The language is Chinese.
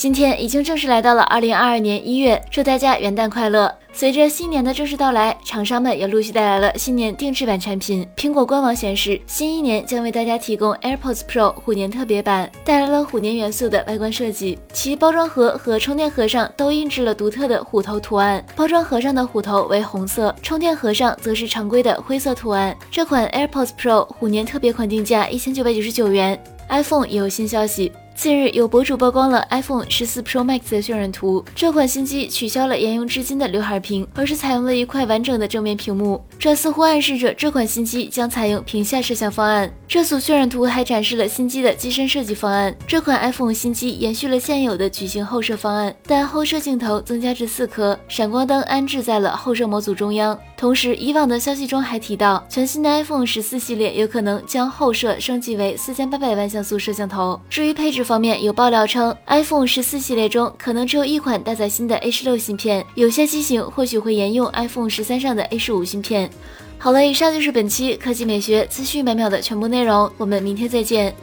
今天已经正式来到了二零二二年一月，祝大家元旦快乐！随着新年的正式到来，厂商们也陆续带来了新年定制版产品。苹果官网显示，新一年将为大家提供 AirPods Pro 虎年特别版，带来了虎年元素的外观设计。其包装盒和充电盒上都印制了独特的虎头图案，包装盒上的虎头为红色，充电盒上则是常规的灰色图案。这款 AirPods Pro 虎年特别款定价一千九百九十九元。iPhone 也有新消息。近日，有博主曝光了 iPhone 十四 Pro Max 的渲染图。这款新机取消了沿用至今的刘海屏，而是采用了一块完整的正面屏幕。这似乎暗示着这款新机将采用屏下摄像方案。这组渲染图还展示了新机的机身设计方案。这款 iPhone 新机延续了现有的矩形后摄方案，但后摄镜头增加至四颗，闪光灯安置在了后摄模组中央。同时，以往的消息中还提到，全新的 iPhone 十四系列有可能将后摄升级为四千八百万像素摄像头。至于配置方面，有爆料称，iPhone 十四系列中可能只有一款搭载新的 A 十六芯片，有些机型或许会沿用 iPhone 十三上的 A 十五芯片。好了，以上就是本期科技美学资讯每秒的全部内容，我们明天再见。